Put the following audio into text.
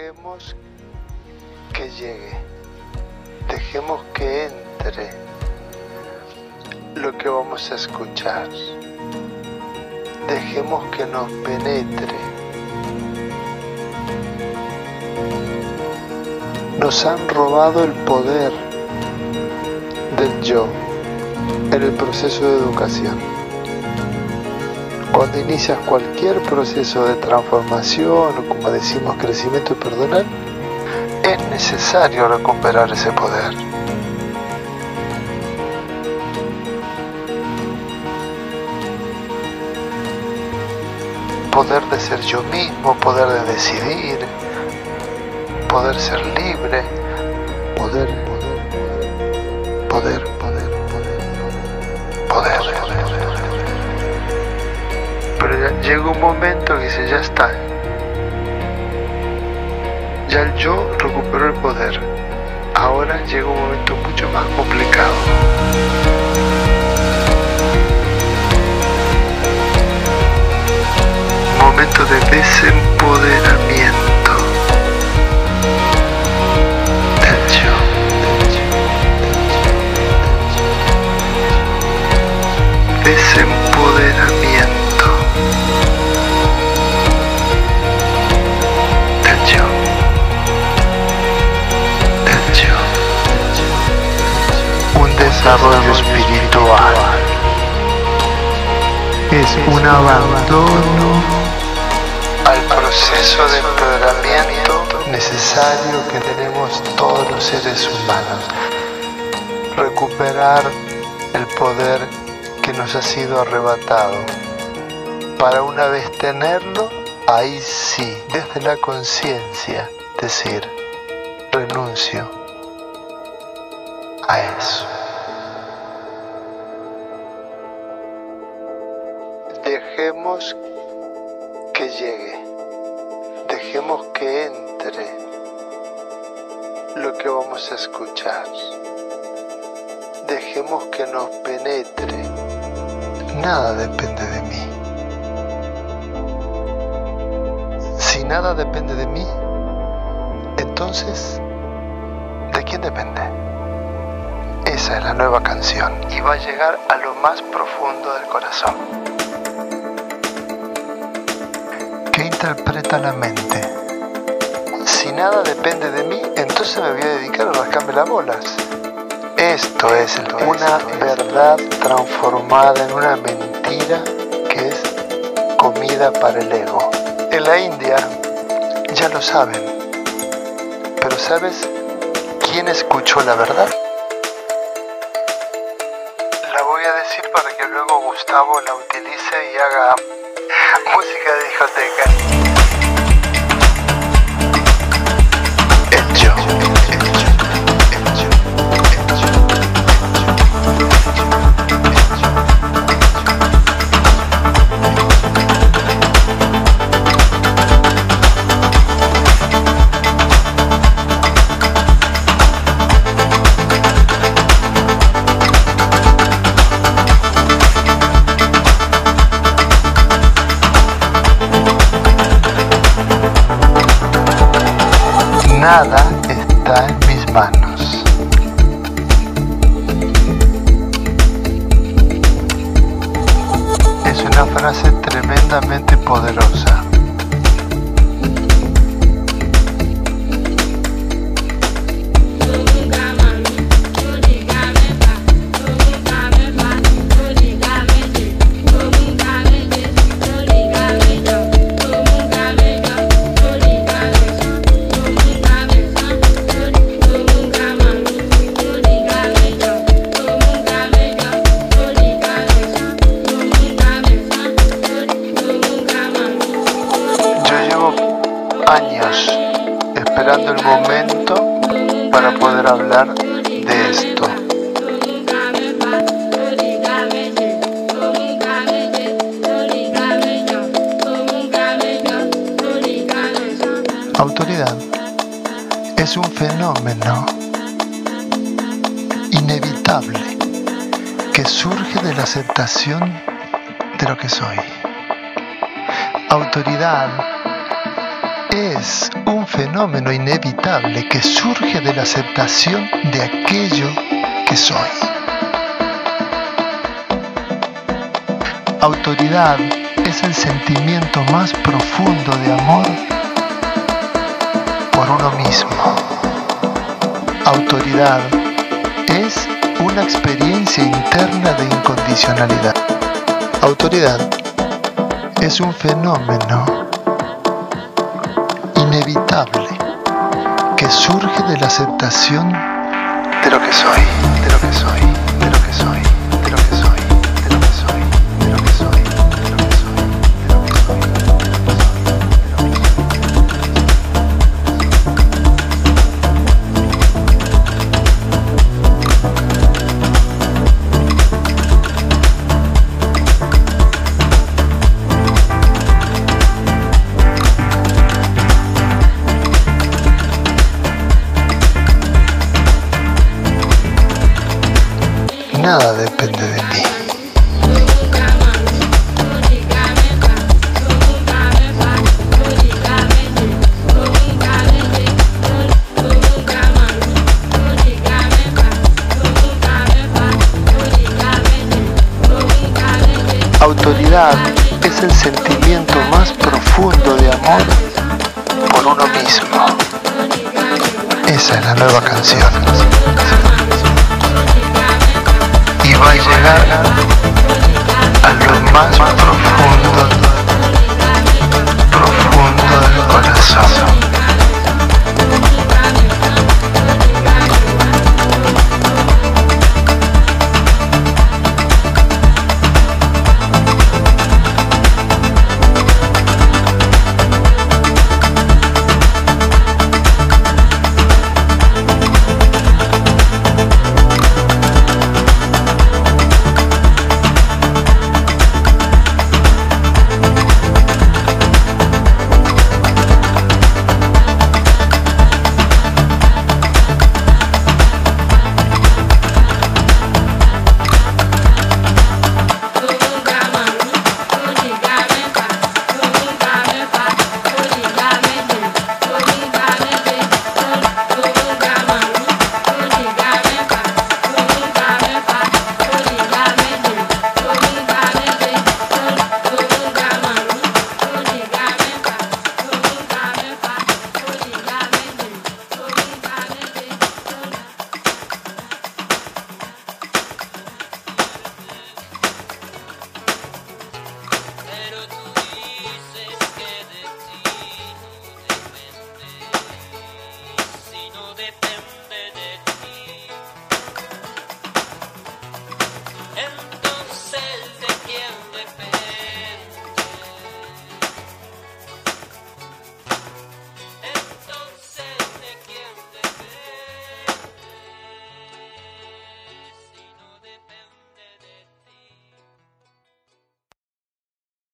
Dejemos que llegue. Dejemos que entre lo que vamos a escuchar. Dejemos que nos penetre. Nos han robado el poder del yo en el proceso de educación. Cuando inicias cualquier proceso de transformación o como decimos crecimiento personal, es necesario recuperar ese poder. Poder de ser yo mismo, poder de decidir, poder ser libre, poder, poder, poder, poder, poder, poder. Pero ya llega un momento que dice, ya está. Ya el yo recuperó el poder. Ahora llega un momento mucho más complicado. Momento de desempoderamiento desarrollo espiritual es un abandono al proceso de empoderamiento necesario que tenemos todos los seres humanos. Recuperar el poder que nos ha sido arrebatado. Para una vez tenerlo, ahí sí, desde la conciencia, decir, renuncio a eso. Dejemos que llegue, dejemos que entre lo que vamos a escuchar, dejemos que nos penetre, nada depende de mí. Si nada depende de mí, entonces, ¿de quién depende? Esa es la nueva canción y va a llegar a lo más profundo del corazón. ¿Qué interpreta la mente? Si nada depende de mí, entonces me voy a dedicar a rascarme las bolas. Esto es una verdad transformada en una mentira que es comida para el ego. En la India ya lo saben, pero ¿sabes quién escuchó la verdad? La voy a decir para que luego Gustavo la utilice y haga música de discoteca. Nada está en mis manos. Es una frase tremendamente poderosa. Esperando el momento para poder hablar de esto. Autoridad es un fenómeno inevitable que surge de la aceptación de lo que soy. Autoridad es un fenómeno inevitable que surge de la aceptación de aquello que soy. Autoridad es el sentimiento más profundo de amor por uno mismo. Autoridad es una experiencia interna de incondicionalidad. Autoridad es un fenómeno que surge de la aceptación de lo que soy, de lo que soy, Nada depende de mí. Autoridad es el sentimiento más profundo de amor por uno mismo. Esa es la nueva canción.